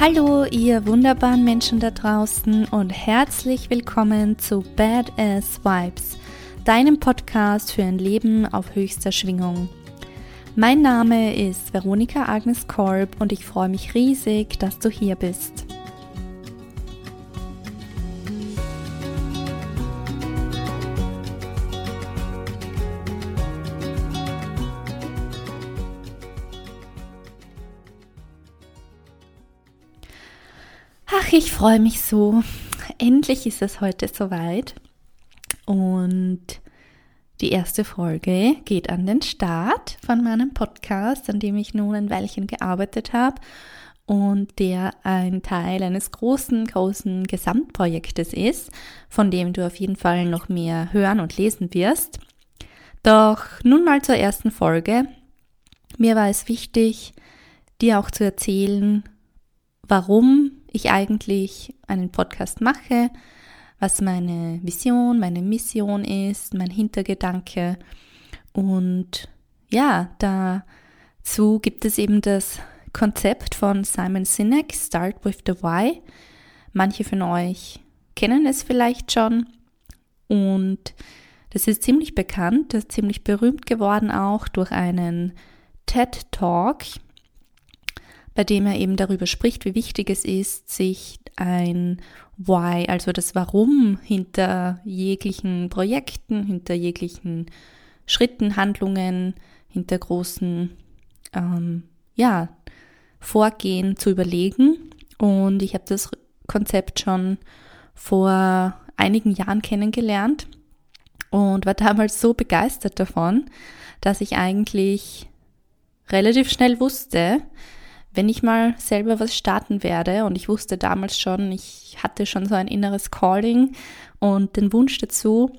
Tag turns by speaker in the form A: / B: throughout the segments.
A: Hallo, ihr wunderbaren Menschen da draußen und herzlich willkommen zu Badass Vibes, deinem Podcast für ein Leben auf höchster Schwingung. Mein Name ist Veronika Agnes Korb und ich freue mich riesig, dass du hier bist. Ach, ich freue mich so. Endlich ist es heute soweit. Und die erste Folge geht an den Start von meinem Podcast, an dem ich nun ein Weilchen gearbeitet habe und der ein Teil eines großen, großen Gesamtprojektes ist, von dem du auf jeden Fall noch mehr hören und lesen wirst. Doch nun mal zur ersten Folge. Mir war es wichtig, dir auch zu erzählen, warum ich eigentlich einen Podcast mache, was meine Vision, meine Mission ist, mein Hintergedanke. Und ja, dazu gibt es eben das Konzept von Simon Sinek, Start with the Why. Manche von euch kennen es vielleicht schon. Und das ist ziemlich bekannt, das ist ziemlich berühmt geworden auch durch einen TED Talk bei dem er eben darüber spricht, wie wichtig es ist, sich ein Why, also das Warum hinter jeglichen Projekten, hinter jeglichen Schritten, Handlungen, hinter großen ähm, ja, Vorgehen zu überlegen. Und ich habe das Konzept schon vor einigen Jahren kennengelernt und war damals so begeistert davon, dass ich eigentlich relativ schnell wusste, wenn ich mal selber was starten werde, und ich wusste damals schon, ich hatte schon so ein inneres Calling und den Wunsch dazu,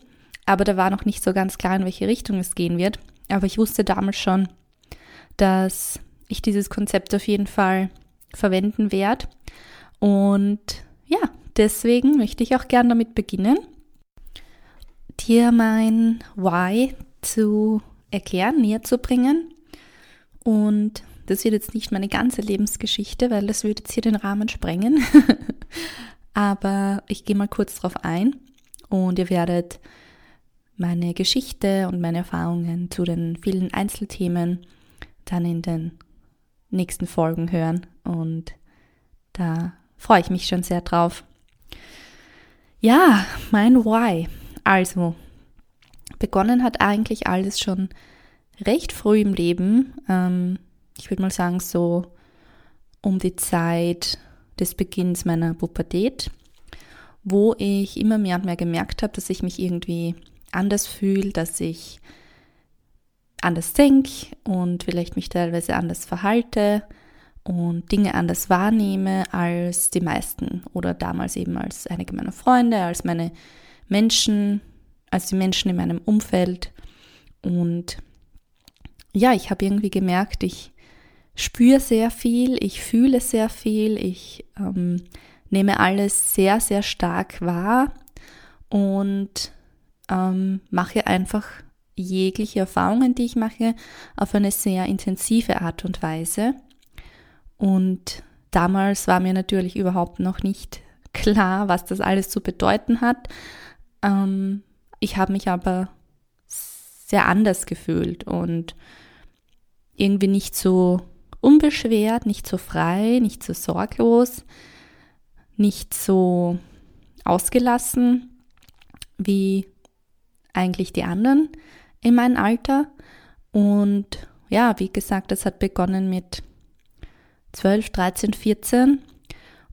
A: aber da war noch nicht so ganz klar, in welche Richtung es gehen wird. Aber ich wusste damals schon, dass ich dieses Konzept auf jeden Fall verwenden werde. Und ja, deswegen möchte ich auch gern damit beginnen, dir mein Why zu erklären, näher zu bringen und das wird jetzt nicht meine ganze Lebensgeschichte, weil das würde jetzt hier den Rahmen sprengen. Aber ich gehe mal kurz drauf ein und ihr werdet meine Geschichte und meine Erfahrungen zu den vielen Einzelthemen dann in den nächsten Folgen hören und da freue ich mich schon sehr drauf. Ja, mein Why. Also, begonnen hat eigentlich alles schon recht früh im Leben. Ähm, ich würde mal sagen, so um die Zeit des Beginns meiner Pubertät, wo ich immer mehr und mehr gemerkt habe, dass ich mich irgendwie anders fühle, dass ich anders denke und vielleicht mich teilweise anders verhalte und Dinge anders wahrnehme als die meisten oder damals eben als einige meiner Freunde, als meine Menschen, als die Menschen in meinem Umfeld. Und ja, ich habe irgendwie gemerkt, ich spüre sehr viel, ich fühle sehr viel, ich ähm, nehme alles sehr, sehr stark wahr und ähm, mache einfach jegliche Erfahrungen, die ich mache, auf eine sehr intensive Art und Weise. Und damals war mir natürlich überhaupt noch nicht klar, was das alles zu bedeuten hat. Ähm, ich habe mich aber sehr anders gefühlt und irgendwie nicht so unbeschwert, nicht so frei, nicht so sorglos, nicht so ausgelassen wie eigentlich die anderen in meinem Alter. Und ja, wie gesagt, das hat begonnen mit 12, 13, 14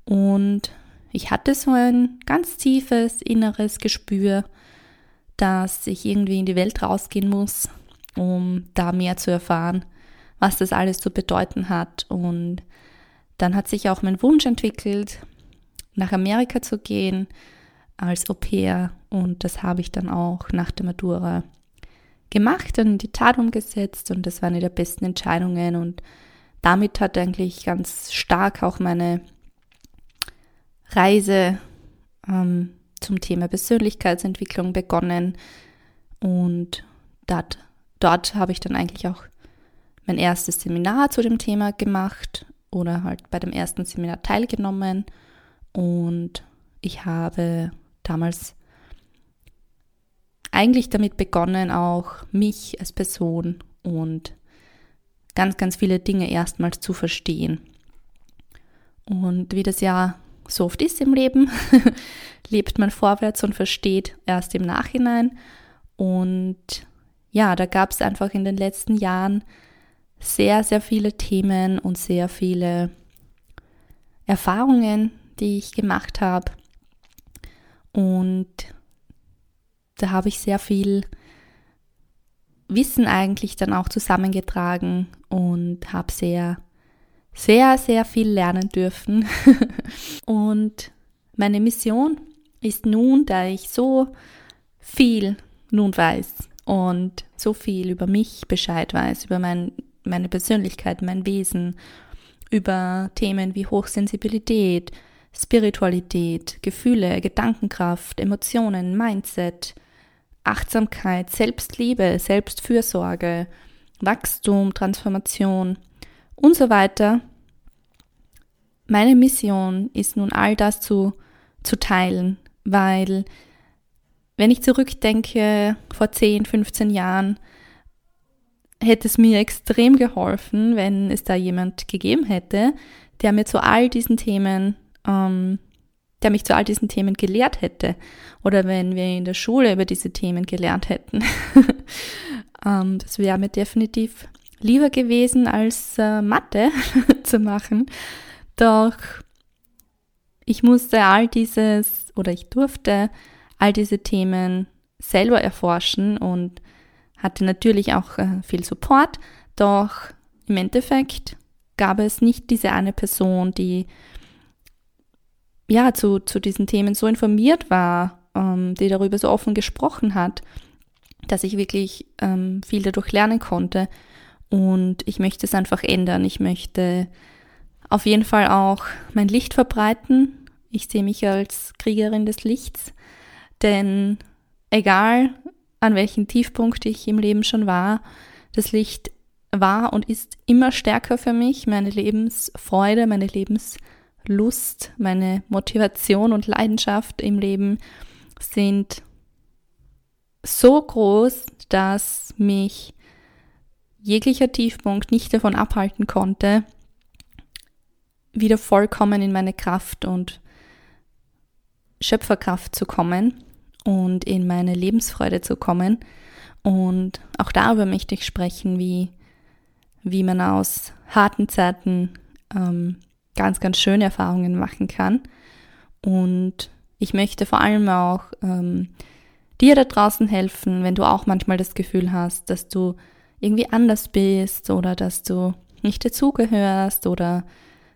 A: und ich hatte so ein ganz tiefes inneres Gespür, dass ich irgendwie in die Welt rausgehen muss, um da mehr zu erfahren was das alles zu bedeuten hat. Und dann hat sich auch mein Wunsch entwickelt, nach Amerika zu gehen als Au pair. Und das habe ich dann auch nach der Matura gemacht und in die Tat umgesetzt. Und das war eine der besten Entscheidungen. Und damit hat eigentlich ganz stark auch meine Reise ähm, zum Thema Persönlichkeitsentwicklung begonnen. Und dort, dort habe ich dann eigentlich auch mein erstes Seminar zu dem Thema gemacht oder halt bei dem ersten Seminar teilgenommen und ich habe damals eigentlich damit begonnen, auch mich als Person und ganz, ganz viele Dinge erstmals zu verstehen. Und wie das ja so oft ist im Leben, lebt man vorwärts und versteht erst im Nachhinein. Und ja, da gab es einfach in den letzten Jahren sehr, sehr viele Themen und sehr viele Erfahrungen, die ich gemacht habe. Und da habe ich sehr viel Wissen eigentlich dann auch zusammengetragen und habe sehr, sehr, sehr viel lernen dürfen. und meine Mission ist nun, da ich so viel nun weiß und so viel über mich Bescheid weiß, über mein, meine Persönlichkeit, mein Wesen, über Themen wie Hochsensibilität, Spiritualität, Gefühle, Gedankenkraft, Emotionen, Mindset, Achtsamkeit, Selbstliebe, Selbstfürsorge, Wachstum, Transformation und so weiter. Meine Mission ist nun all das zu, zu teilen, weil wenn ich zurückdenke, vor 10, 15 Jahren, hätte es mir extrem geholfen, wenn es da jemand gegeben hätte, der mir zu all diesen Themen ähm, der mich zu all diesen Themen gelehrt hätte. Oder wenn wir in der Schule über diese Themen gelernt hätten. ähm, das wäre mir definitiv lieber gewesen, als äh, Mathe zu machen. Doch ich musste all dieses oder ich durfte all diese Themen selber erforschen und hatte natürlich auch äh, viel Support. Doch im Endeffekt gab es nicht diese eine Person, die ja, zu, zu diesen Themen so informiert war, ähm, die darüber so offen gesprochen hat, dass ich wirklich ähm, viel dadurch lernen konnte. Und ich möchte es einfach ändern. Ich möchte auf jeden Fall auch mein Licht verbreiten. Ich sehe mich als Kriegerin des Lichts, denn egal an welchem Tiefpunkt ich im Leben schon war, das Licht war und ist immer stärker für mich. Meine Lebensfreude, meine Lebens Lust, meine Motivation und Leidenschaft im Leben sind so groß, dass mich jeglicher Tiefpunkt nicht davon abhalten konnte, wieder vollkommen in meine Kraft und Schöpferkraft zu kommen und in meine Lebensfreude zu kommen. Und auch darüber möchte ich sprechen, wie, wie man aus harten Zeiten ähm, ganz, ganz schöne Erfahrungen machen kann. Und ich möchte vor allem auch ähm, dir da draußen helfen, wenn du auch manchmal das Gefühl hast, dass du irgendwie anders bist oder dass du nicht dazugehörst oder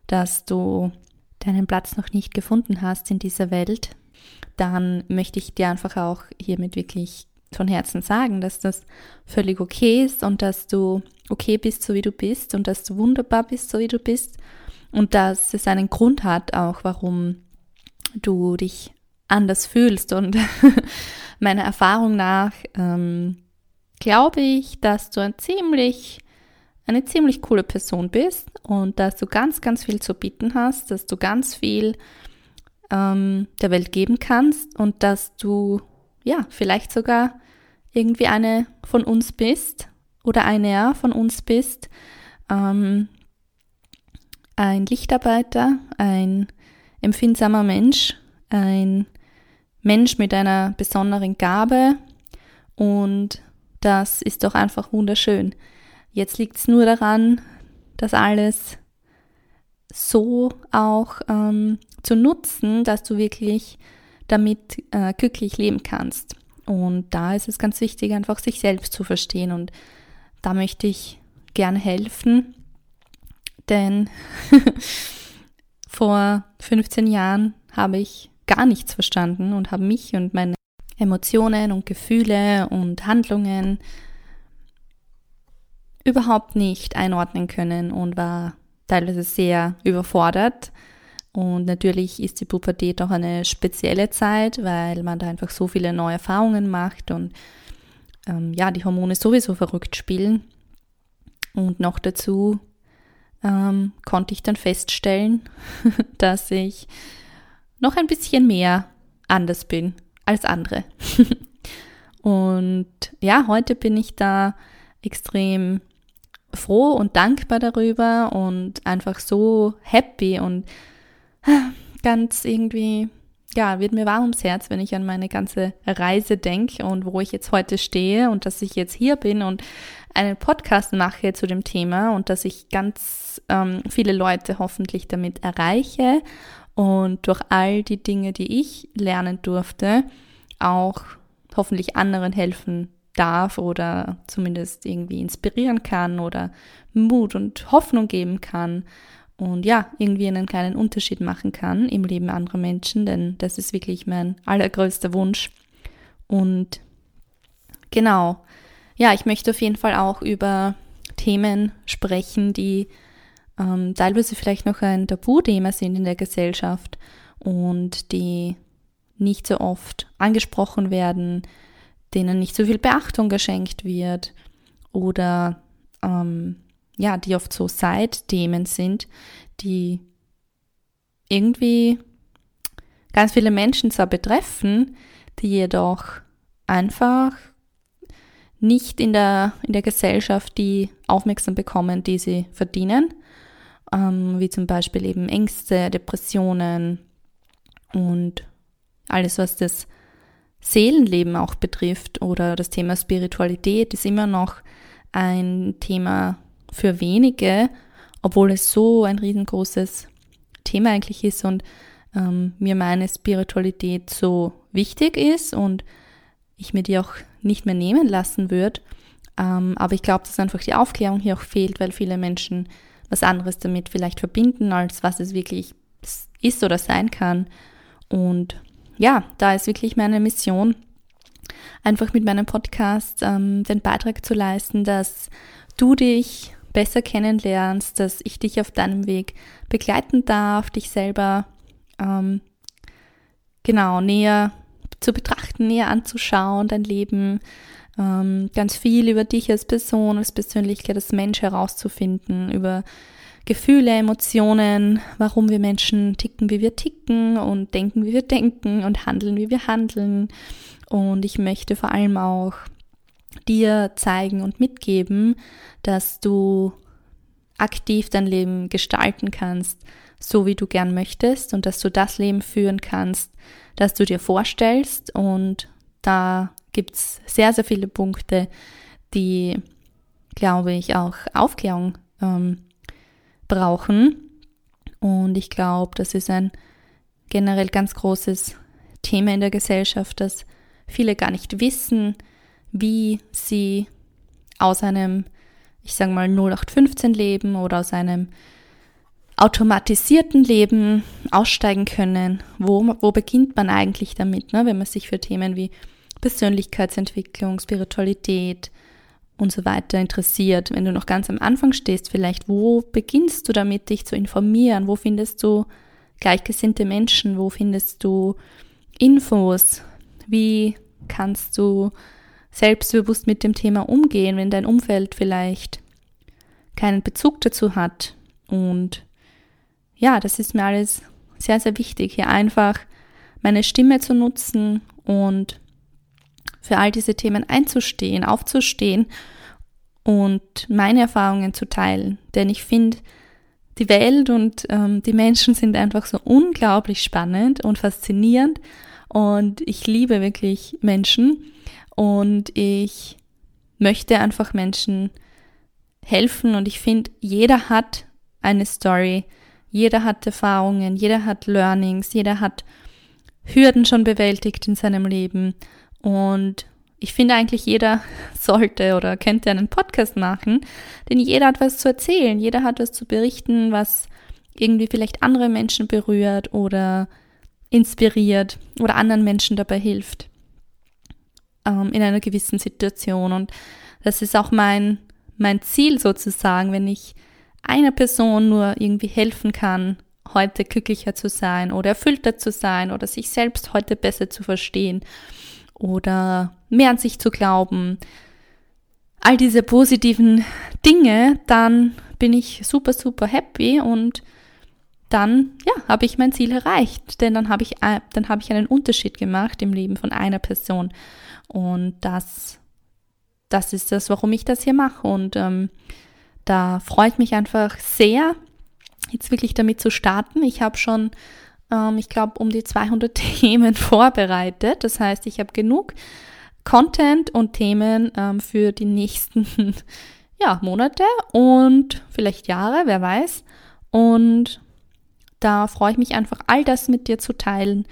A: dass du deinen Platz noch nicht gefunden hast in dieser Welt, dann möchte ich dir einfach auch hiermit wirklich von Herzen sagen, dass das völlig okay ist und dass du okay bist, so wie du bist und dass du wunderbar bist, so wie du bist und dass es einen Grund hat auch, warum du dich anders fühlst. Und meiner Erfahrung nach ähm, glaube ich, dass du ein ziemlich, eine ziemlich coole Person bist und dass du ganz, ganz viel zu bieten hast, dass du ganz viel ähm, der Welt geben kannst und dass du ja vielleicht sogar irgendwie eine von uns bist oder einer von uns bist, ähm, ein Lichtarbeiter, ein empfindsamer Mensch, ein Mensch mit einer besonderen Gabe und das ist doch einfach wunderschön. Jetzt liegt es nur daran, das alles so auch ähm, zu nutzen, dass du wirklich damit äh, glücklich leben kannst. Und da ist es ganz wichtig, einfach sich selbst zu verstehen. Und da möchte ich gerne helfen. Denn vor 15 Jahren habe ich gar nichts verstanden und habe mich und meine Emotionen und Gefühle und Handlungen überhaupt nicht einordnen können und war teilweise sehr überfordert. Und natürlich ist die Pubertät auch eine spezielle Zeit, weil man da einfach so viele neue Erfahrungen macht und ähm, ja, die Hormone sowieso verrückt spielen. Und noch dazu ähm, konnte ich dann feststellen, dass ich noch ein bisschen mehr anders bin als andere. und ja, heute bin ich da extrem froh und dankbar darüber und einfach so happy und ganz irgendwie, ja, wird mir warm ums Herz, wenn ich an meine ganze Reise denke und wo ich jetzt heute stehe und dass ich jetzt hier bin und einen Podcast mache zu dem Thema und dass ich ganz ähm, viele Leute hoffentlich damit erreiche und durch all die Dinge, die ich lernen durfte, auch hoffentlich anderen helfen darf oder zumindest irgendwie inspirieren kann oder Mut und Hoffnung geben kann und ja, irgendwie einen kleinen Unterschied machen kann im Leben anderer Menschen, denn das ist wirklich mein allergrößter Wunsch. Und genau, ja, ich möchte auf jeden Fall auch über Themen sprechen, die ähm, teilweise vielleicht noch ein Tabuthema sind in der Gesellschaft und die nicht so oft angesprochen werden, denen nicht so viel Beachtung geschenkt wird oder ähm, ja, die oft so Side-Themen sind, die irgendwie ganz viele Menschen zwar betreffen, die jedoch einfach nicht in der, in der Gesellschaft die Aufmerksamkeit bekommen, die sie verdienen, ähm, wie zum Beispiel eben Ängste, Depressionen und alles, was das Seelenleben auch betrifft oder das Thema Spiritualität ist immer noch ein Thema für wenige, obwohl es so ein riesengroßes Thema eigentlich ist und ähm, mir meine Spiritualität so wichtig ist und ich mir die auch nicht mehr nehmen lassen würde. Ähm, aber ich glaube, dass einfach die Aufklärung hier auch fehlt, weil viele Menschen was anderes damit vielleicht verbinden, als was es wirklich ist oder sein kann. Und ja, da ist wirklich meine Mission, einfach mit meinem Podcast ähm, den Beitrag zu leisten, dass du dich besser kennenlernst, dass ich dich auf deinem Weg begleiten darf, dich selber ähm, genau näher zu betrachten, näher anzuschauen, dein Leben, ähm, ganz viel über dich als Person, als Persönlichkeit, als Mensch herauszufinden, über Gefühle, Emotionen, warum wir Menschen ticken, wie wir ticken und denken, wie wir denken und handeln, wie wir handeln. Und ich möchte vor allem auch dir zeigen und mitgeben, dass du aktiv dein Leben gestalten kannst, so wie du gern möchtest und dass du das Leben führen kannst, das du dir vorstellst. Und da gibt es sehr, sehr viele Punkte, die, glaube ich, auch Aufklärung ähm, brauchen. Und ich glaube, das ist ein generell ganz großes Thema in der Gesellschaft, dass viele gar nicht wissen, wie sie aus einem, ich sage mal, 0815 Leben oder aus einem automatisierten Leben aussteigen können. Wo, wo beginnt man eigentlich damit, ne? wenn man sich für Themen wie Persönlichkeitsentwicklung, Spiritualität, und so weiter interessiert, wenn du noch ganz am Anfang stehst, vielleicht, wo beginnst du damit, dich zu informieren? Wo findest du gleichgesinnte Menschen? Wo findest du Infos? Wie kannst du selbstbewusst mit dem Thema umgehen, wenn dein Umfeld vielleicht keinen Bezug dazu hat? Und ja, das ist mir alles sehr, sehr wichtig, hier einfach meine Stimme zu nutzen und für all diese Themen einzustehen, aufzustehen und meine Erfahrungen zu teilen. Denn ich finde, die Welt und ähm, die Menschen sind einfach so unglaublich spannend und faszinierend und ich liebe wirklich Menschen und ich möchte einfach Menschen helfen. Und ich finde, jeder hat eine Story, jeder hat Erfahrungen, jeder hat Learnings, jeder hat Hürden schon bewältigt in seinem Leben. Und ich finde eigentlich jeder sollte oder könnte einen Podcast machen, denn jeder hat was zu erzählen, jeder hat was zu berichten, was irgendwie vielleicht andere Menschen berührt oder inspiriert oder anderen Menschen dabei hilft ähm, in einer gewissen Situation. Und das ist auch mein, mein Ziel sozusagen, wenn ich einer Person nur irgendwie helfen kann, heute glücklicher zu sein oder erfüllter zu sein oder sich selbst heute besser zu verstehen oder mehr an sich zu glauben, all diese positiven Dinge, dann bin ich super, super happy und dann ja, habe ich mein Ziel erreicht, denn dann habe ich äh, dann habe ich einen Unterschied gemacht im Leben von einer Person und das das ist das, warum ich das hier mache und ähm, da freue ich mich einfach sehr, jetzt wirklich damit zu starten. Ich habe schon, ähm, ich glaube, um die 200 Themen vorbereitet. Das heißt, ich habe genug Content und Themen ähm, für die nächsten ja, Monate und vielleicht Jahre, wer weiß. Und da freue ich mich einfach, all das mit dir zu teilen.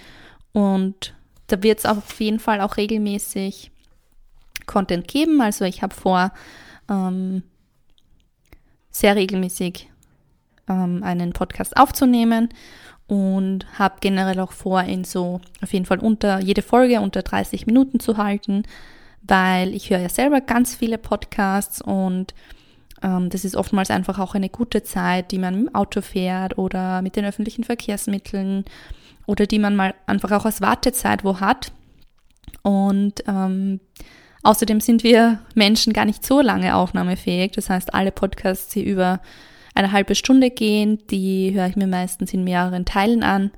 A: Und da wird es auf jeden Fall auch regelmäßig Content geben. Also ich habe vor, ähm, sehr regelmäßig ähm, einen Podcast aufzunehmen und habe generell auch vor, ihn so auf jeden Fall unter jede Folge unter 30 Minuten zu halten, weil ich höre ja selber ganz viele Podcasts und das ist oftmals einfach auch eine gute Zeit, die man im Auto fährt oder mit den öffentlichen Verkehrsmitteln oder die man mal einfach auch als Wartezeit wo hat. Und ähm, außerdem sind wir Menschen gar nicht so lange aufnahmefähig. Das heißt, alle Podcasts, die über eine halbe Stunde gehen, die höre ich mir meistens in mehreren Teilen an.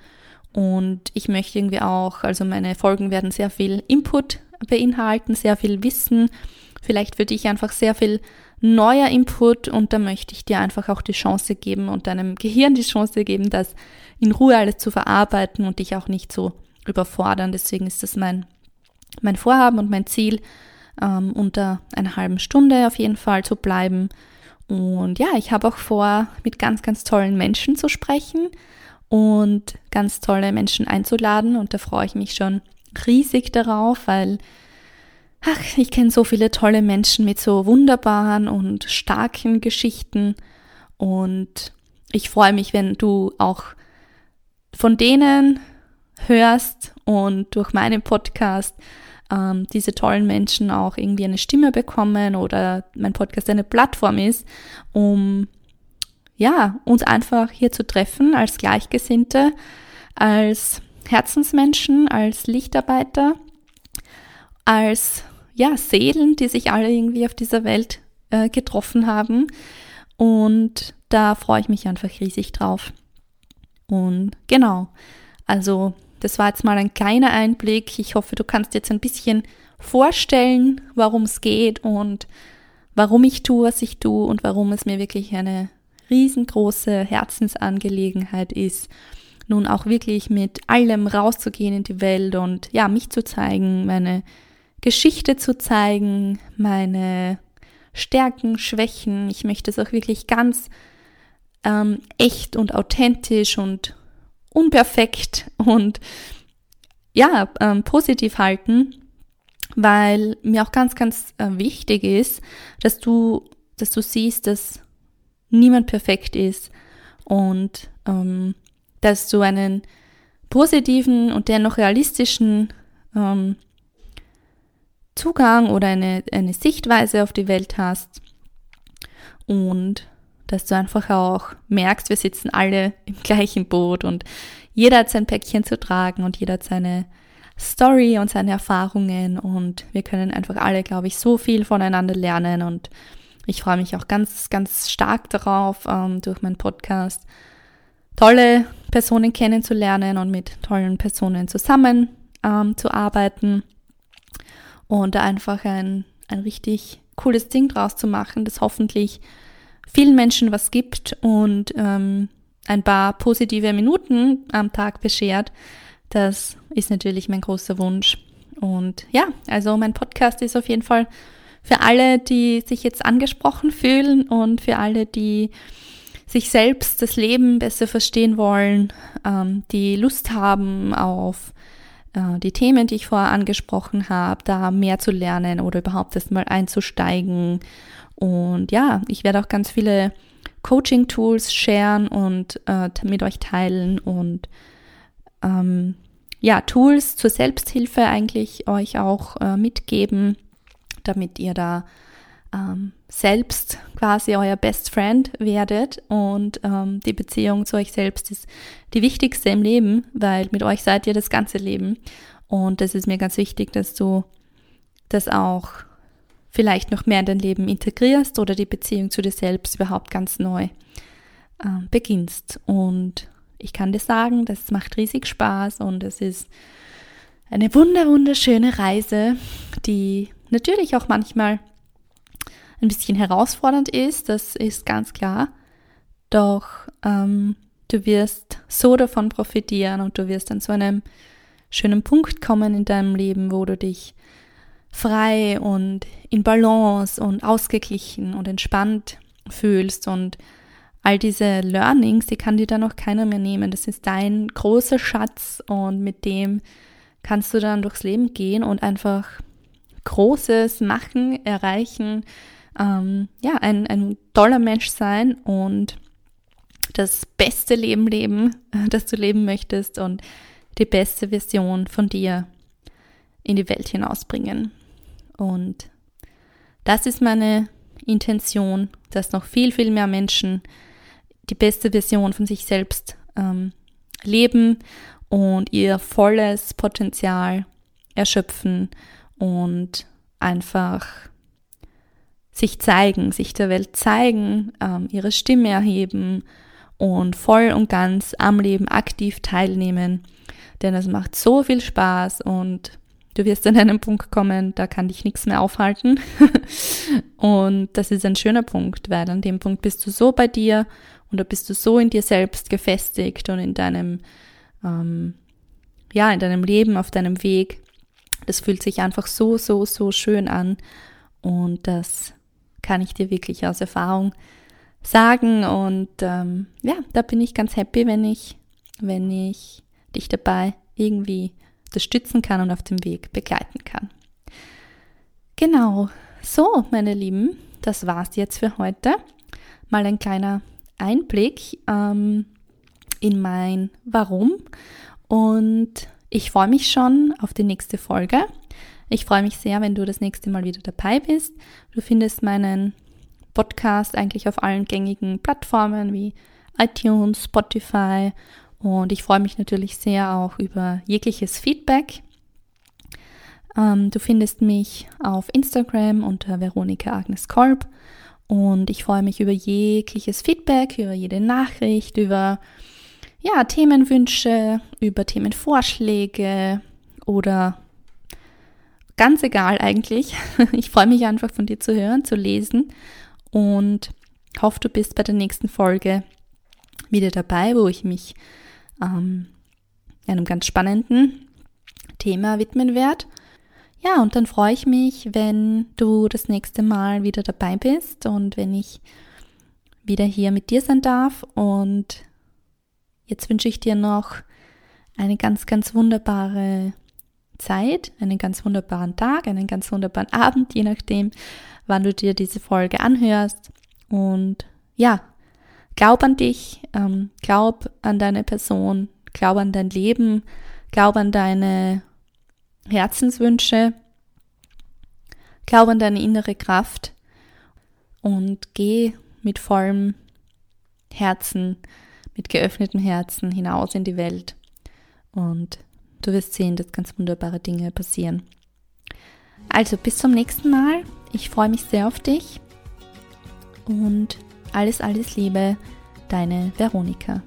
A: Und ich möchte irgendwie auch, also meine Folgen werden sehr viel Input beinhalten, sehr viel Wissen, vielleicht für dich einfach sehr viel neuer Input und da möchte ich dir einfach auch die Chance geben und deinem Gehirn die Chance geben, das in Ruhe alles zu verarbeiten und dich auch nicht so überfordern. Deswegen ist das mein, mein Vorhaben und mein Ziel, ähm, unter einer halben Stunde auf jeden Fall zu bleiben. Und ja, ich habe auch vor, mit ganz, ganz tollen Menschen zu sprechen und ganz tolle Menschen einzuladen. Und da freue ich mich schon riesig darauf, weil ach, ich kenne so viele tolle Menschen mit so wunderbaren und starken Geschichten. Und ich freue mich, wenn du auch von denen hörst und durch meinen Podcast ähm, diese tollen Menschen auch irgendwie eine Stimme bekommen oder mein Podcast eine Plattform ist, um ja, uns einfach hier zu treffen als Gleichgesinnte, als Herzensmenschen, als Lichtarbeiter, als ja, Seelen, die sich alle irgendwie auf dieser Welt äh, getroffen haben. Und da freue ich mich einfach riesig drauf. Und genau, also das war jetzt mal ein kleiner Einblick. Ich hoffe, du kannst jetzt ein bisschen vorstellen, warum es geht und warum ich tue, was ich tue und warum es mir wirklich eine riesengroße Herzensangelegenheit ist, nun auch wirklich mit allem rauszugehen in die Welt und ja, mich zu zeigen, meine Geschichte zu zeigen, meine Stärken, Schwächen. Ich möchte es auch wirklich ganz ähm, echt und authentisch und unperfekt und ja, ähm, positiv halten, weil mir auch ganz, ganz äh, wichtig ist, dass du, dass du siehst, dass niemand perfekt ist und ähm, dass du einen positiven und dennoch realistischen ähm, Zugang oder eine, eine Sichtweise auf die Welt hast und dass du einfach auch merkst, wir sitzen alle im gleichen Boot und jeder hat sein Päckchen zu tragen und jeder hat seine Story und seine Erfahrungen und wir können einfach alle, glaube ich, so viel voneinander lernen und ich freue mich auch ganz, ganz stark darauf, ähm, durch meinen Podcast tolle Personen kennenzulernen und mit tollen Personen zusammen ähm, zu arbeiten und da einfach ein, ein richtig cooles Ding draus zu machen, das hoffentlich vielen Menschen was gibt und ähm, ein paar positive Minuten am Tag beschert. Das ist natürlich mein großer Wunsch. Und ja, also mein Podcast ist auf jeden Fall für alle, die sich jetzt angesprochen fühlen und für alle, die sich selbst das Leben besser verstehen wollen, ähm, die Lust haben auf die Themen, die ich vorher angesprochen habe, da mehr zu lernen oder überhaupt erst mal einzusteigen. Und ja, ich werde auch ganz viele Coaching-Tools sharen und äh, mit euch teilen und ähm, ja, Tools zur Selbsthilfe eigentlich euch auch äh, mitgeben, damit ihr da ähm, selbst quasi euer Best Friend werdet und ähm, die Beziehung zu euch selbst ist die wichtigste im Leben, weil mit euch seid ihr das ganze Leben und das ist mir ganz wichtig, dass du das auch vielleicht noch mehr in dein Leben integrierst oder die Beziehung zu dir selbst überhaupt ganz neu äh, beginnst. Und ich kann dir sagen, das macht riesig Spaß und es ist eine wunder wunderschöne Reise, die natürlich auch manchmal ein bisschen herausfordernd ist, das ist ganz klar. Doch ähm, du wirst so davon profitieren und du wirst an so einem schönen Punkt kommen in deinem Leben, wo du dich frei und in Balance und ausgeglichen und entspannt fühlst und all diese Learnings, die kann dir dann auch keiner mehr nehmen. Das ist dein großer Schatz und mit dem kannst du dann durchs Leben gehen und einfach Großes machen, erreichen, ähm, ja, ein, ein toller Mensch sein und das beste Leben leben, das du leben möchtest und die beste Version von dir in die Welt hinausbringen. Und das ist meine Intention, dass noch viel, viel mehr Menschen die beste Version von sich selbst ähm, leben und ihr volles Potenzial erschöpfen und einfach sich zeigen, sich der Welt zeigen, ähm, ihre Stimme erheben und voll und ganz am Leben aktiv teilnehmen. Denn es macht so viel Spaß und du wirst an einen Punkt kommen, da kann dich nichts mehr aufhalten. und das ist ein schöner Punkt, weil an dem Punkt bist du so bei dir und da bist du so in dir selbst gefestigt und in deinem, ähm, ja, in deinem Leben, auf deinem Weg. Das fühlt sich einfach so, so, so schön an. Und das kann ich dir wirklich aus Erfahrung sagen. Und ähm, ja, da bin ich ganz happy, wenn ich, wenn ich dich dabei irgendwie unterstützen kann und auf dem Weg begleiten kann. Genau, so, meine Lieben, das war's jetzt für heute. Mal ein kleiner Einblick ähm, in mein Warum. Und ich freue mich schon auf die nächste Folge. Ich freue mich sehr, wenn du das nächste Mal wieder dabei bist. Du findest meinen Podcast eigentlich auf allen gängigen Plattformen wie iTunes, Spotify und ich freue mich natürlich sehr auch über jegliches Feedback. Ähm, du findest mich auf Instagram unter Veronika Agnes Kolb und ich freue mich über jegliches Feedback, über jede Nachricht, über ja, Themenwünsche, über Themenvorschläge oder Ganz egal eigentlich. Ich freue mich einfach von dir zu hören, zu lesen und hoffe, du bist bei der nächsten Folge wieder dabei, wo ich mich ähm, einem ganz spannenden Thema widmen werde. Ja, und dann freue ich mich, wenn du das nächste Mal wieder dabei bist und wenn ich wieder hier mit dir sein darf. Und jetzt wünsche ich dir noch eine ganz, ganz wunderbare Zeit, einen ganz wunderbaren Tag, einen ganz wunderbaren Abend, je nachdem, wann du dir diese Folge anhörst. Und ja, glaub an dich, ähm, glaub an deine Person, glaub an dein Leben, glaub an deine Herzenswünsche, glaub an deine innere Kraft und geh mit vollem Herzen, mit geöffnetem Herzen hinaus in die Welt und Du wirst sehen, dass ganz wunderbare Dinge passieren. Also bis zum nächsten Mal. Ich freue mich sehr auf dich. Und alles, alles Liebe, deine Veronika.